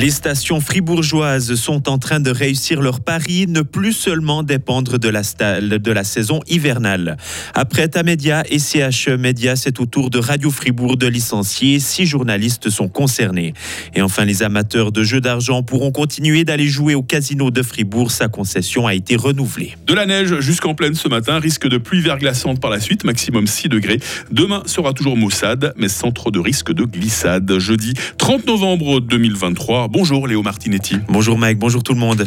Les stations fribourgeoises sont en train de réussir leur pari, ne plus seulement dépendre de la, saison hivernale. Après Tamedia et CHE Média, c'est au tour de Radio Fribourg de licencier. Six journalistes sont concernés. Et enfin, les amateurs de jeux d'argent pourront continuer d'aller jouer au casino de Fribourg. Sa concession a été renouvelée. De la neige jusqu'en pleine ce matin, risque de pluie verglaçante par la suite, maximum 6 degrés. Demain sera toujours maussade, mais sans trop de risque de glissade. Jeudi 30 novembre 2023. Bonjour Léo Martinetti. Bonjour Mike, bonjour tout le monde.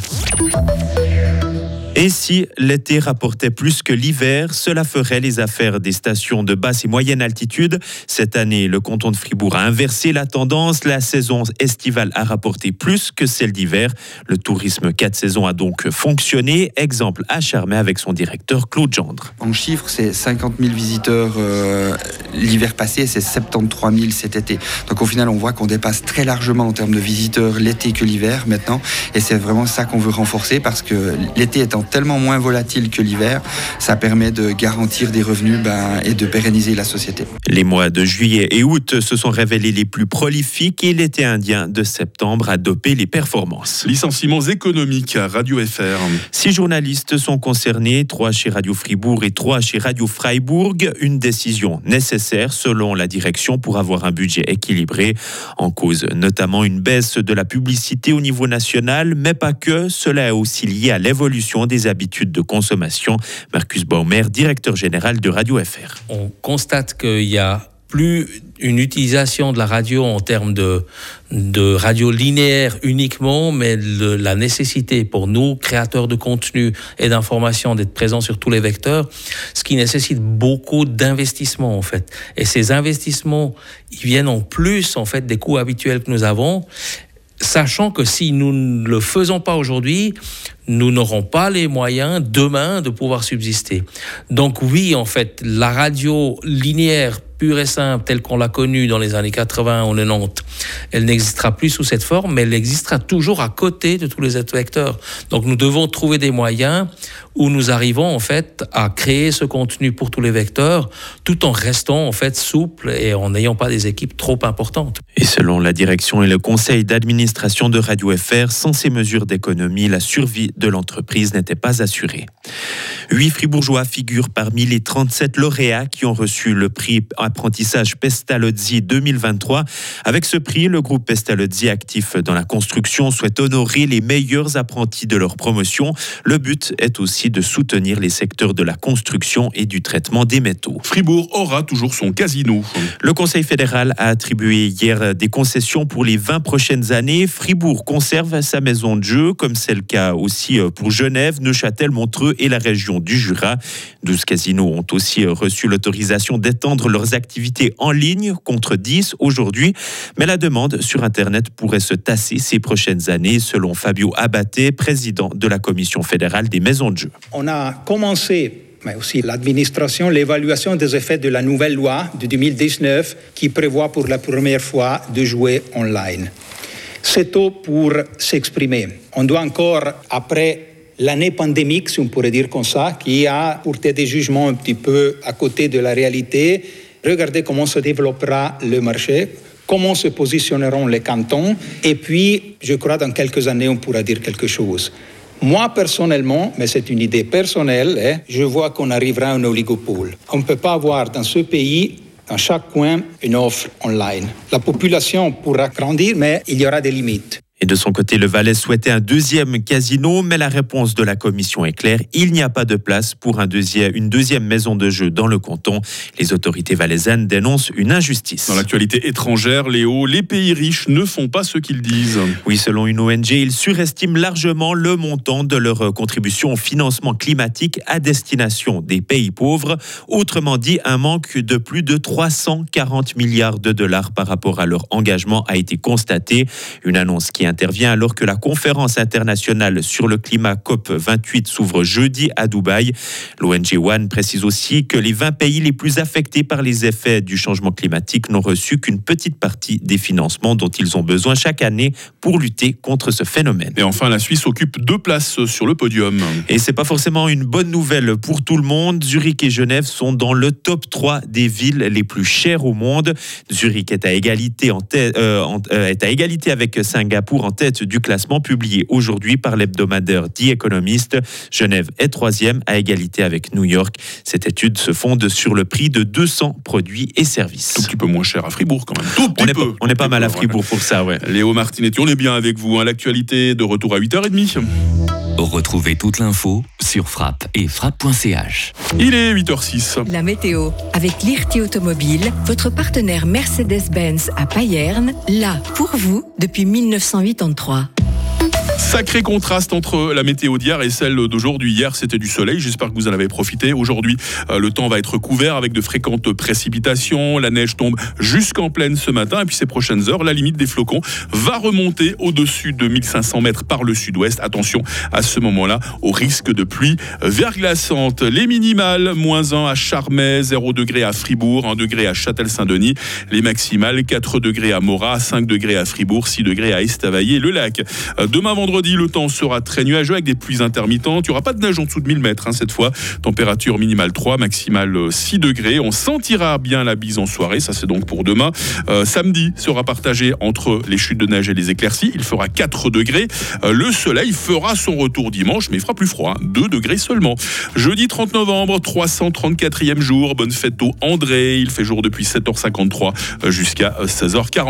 Et si l'été rapportait plus que l'hiver, cela ferait les affaires des stations de basse et moyenne altitude. Cette année, le canton de Fribourg a inversé la tendance. La saison estivale a rapporté plus que celle d'hiver. Le tourisme 4 saisons a donc fonctionné. Exemple à avec son directeur Claude Gendre. En chiffres, c'est 50 000 visiteurs euh, l'hiver passé, c'est 73 000 cet été. Donc au final, on voit qu'on dépasse très largement en termes de visiteurs l'été que l'hiver maintenant. Et c'est vraiment ça qu'on veut renforcer parce que l'été étant tellement moins volatile que l'hiver, ça permet de garantir des revenus ben, et de pérenniser la société. Les mois de juillet et août se sont révélés les plus prolifiques et l'été indien de septembre a dopé les performances. Licenciements économiques à Radio FR. Six journalistes sont concernés, trois chez Radio Fribourg et trois chez Radio Freiburg. Une décision nécessaire selon la direction pour avoir un budget équilibré. En cause notamment une baisse de la publicité au niveau national, mais pas que. Cela est aussi lié à l'évolution des habitudes de consommation. Marcus Baumer, directeur général de Radio FR. On constate qu'il y a plus une utilisation de la radio en termes de, de radio linéaire uniquement, mais la nécessité pour nous, créateurs de contenu et d'information, d'être présents sur tous les vecteurs, ce qui nécessite beaucoup d'investissements en fait. Et ces investissements, ils viennent en plus en fait des coûts habituels que nous avons sachant que si nous ne le faisons pas aujourd'hui, nous n'aurons pas les moyens demain de pouvoir subsister. Donc oui, en fait, la radio linéaire pure et simple telle qu'on l'a connue dans les années 80 ou 90, elle n'existera plus sous cette forme, mais elle existera toujours à côté de tous les autres vecteurs. Donc nous devons trouver des moyens où nous arrivons en fait à créer ce contenu pour tous les vecteurs, tout en restant en fait souple et en n'ayant pas des équipes trop importantes. Et selon la direction et le conseil d'administration de Radio FR, sans ces mesures d'économie, la survie de l'entreprise n'était pas assurée. Huit fribourgeois figurent parmi les 37 lauréats qui ont reçu le prix apprentissage Pestalozzi 2023. Avec ce prix, le groupe Pestalozzi actif dans la construction souhaite honorer les meilleurs apprentis de leur promotion. Le but est aussi de soutenir les secteurs de la construction et du traitement des métaux. Fribourg aura toujours son casino. Le Conseil fédéral a attribué hier des concessions pour les 20 prochaines années. Fribourg conserve sa maison de jeu, comme c'est le cas aussi pour Genève, Neuchâtel, Montreux et la région du Jura. 12 casinos ont aussi reçu l'autorisation d'étendre leurs activités en ligne contre 10 aujourd'hui. Mais la demande sur Internet pourrait se tasser ces prochaines années, selon Fabio Abaté, président de la Commission fédérale des maisons de jeu. On a commencé mais aussi l'administration, l'évaluation des effets de la nouvelle loi de 2019 qui prévoit pour la première fois de jouer online. C'est tôt pour s'exprimer. On doit encore, après l'année pandémique, si on pourrait dire comme ça, qui a porté des jugements un petit peu à côté de la réalité, regarder comment se développera le marché, comment se positionneront les cantons, et puis, je crois, dans quelques années, on pourra dire quelque chose. Moi, personnellement, mais c'est une idée personnelle, hein, je vois qu'on arrivera à un oligopole. On ne peut pas avoir dans ce pays dans chaque coin une offre online. La population pourra grandir, mais il y aura des limites. Et de son côté, le Valais souhaitait un deuxième casino, mais la réponse de la commission est claire. Il n'y a pas de place pour un deuxième, une deuxième maison de jeu dans le canton. Les autorités valaisannes dénoncent une injustice. Dans l'actualité étrangère, Léo, les pays riches ne font pas ce qu'ils disent. Oui, selon une ONG, ils surestiment largement le montant de leur contribution au financement climatique à destination des pays pauvres. Autrement dit, un manque de plus de 340 milliards de dollars par rapport à leur engagement a été constaté. Une annonce qui intervient alors que la conférence internationale sur le climat COP28 s'ouvre jeudi à Dubaï. L'ONG One précise aussi que les 20 pays les plus affectés par les effets du changement climatique n'ont reçu qu'une petite partie des financements dont ils ont besoin chaque année pour lutter contre ce phénomène. Et enfin, la Suisse occupe deux places sur le podium. Et c'est pas forcément une bonne nouvelle pour tout le monde. Zurich et Genève sont dans le top 3 des villes les plus chères au monde. Zurich est à égalité, en euh, euh, est à égalité avec Singapour En tête du classement publié aujourd'hui par l'hebdomadaire The Economist. Genève est troisième à égalité avec New York. Cette étude se fonde sur le prix de 200 produits et services. Tout petit peu moins cher à Fribourg quand même. Tout On est, peu. pas- on est pas mal à Fribourg pour ça, ouais. Léo Martinetti, on est bien avec vous. hein. L'actualité de retour à 8h30. Retrouvez toute l'info sur frappe et frappe.ch. Il est 8h06. La météo avec l'IRT Automobile, votre partenaire Mercedes-Benz à Payerne, là pour vous depuis 1983. Sacré contraste entre la météo d'hier et celle d'aujourd'hui. Hier, c'était du soleil. J'espère que vous en avez profité. Aujourd'hui, euh, le temps va être couvert avec de fréquentes précipitations. La neige tombe jusqu'en pleine ce matin. Et puis, ces prochaines heures, la limite des flocons va remonter au-dessus de 1500 mètres par le sud-ouest. Attention à ce moment-là au risque de pluie verglaçante. Les minimales, moins 1 à Charmey, 0 degré à Fribourg, 1 degré à Châtel-Saint-Denis. Les maximales, 4 degrés à Morat, 5 degrés à Fribourg, 6 degrés à Estavayer-le-Lac. Euh, Demain vendredi, le temps sera très nuageux avec des pluies intermittentes. Il n'y aura pas de neige en dessous de 1000 mètres hein, cette fois. Température minimale 3, maximale euh, 6 degrés. On sentira bien la bise en soirée. Ça, c'est donc pour demain. Euh, samedi sera partagé entre les chutes de neige et les éclaircies. Il fera 4 degrés. Euh, le soleil fera son retour dimanche, mais il fera plus froid. 2 degrés seulement. Jeudi 30 novembre, 334e jour. Bonne fête au André. Il fait jour depuis 7h53 euh, jusqu'à 16h40.